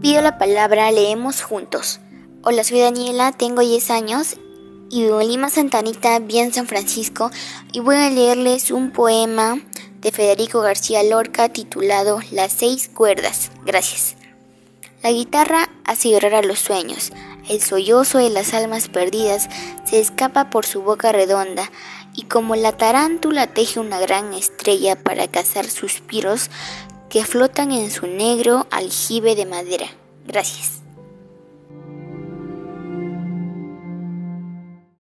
pido la palabra, leemos juntos. Hola, soy Daniela, tengo 10 años y vivo en Lima Santanita, bien San Francisco, y voy a leerles un poema de Federico García Lorca titulado Las seis cuerdas. Gracias. La guitarra hace llorar a los sueños. El sollozo de las almas perdidas se escapa por su boca redonda y como la tarántula teje una gran estrella para cazar suspiros que flotan en su negro aljibe de madera. Gracias.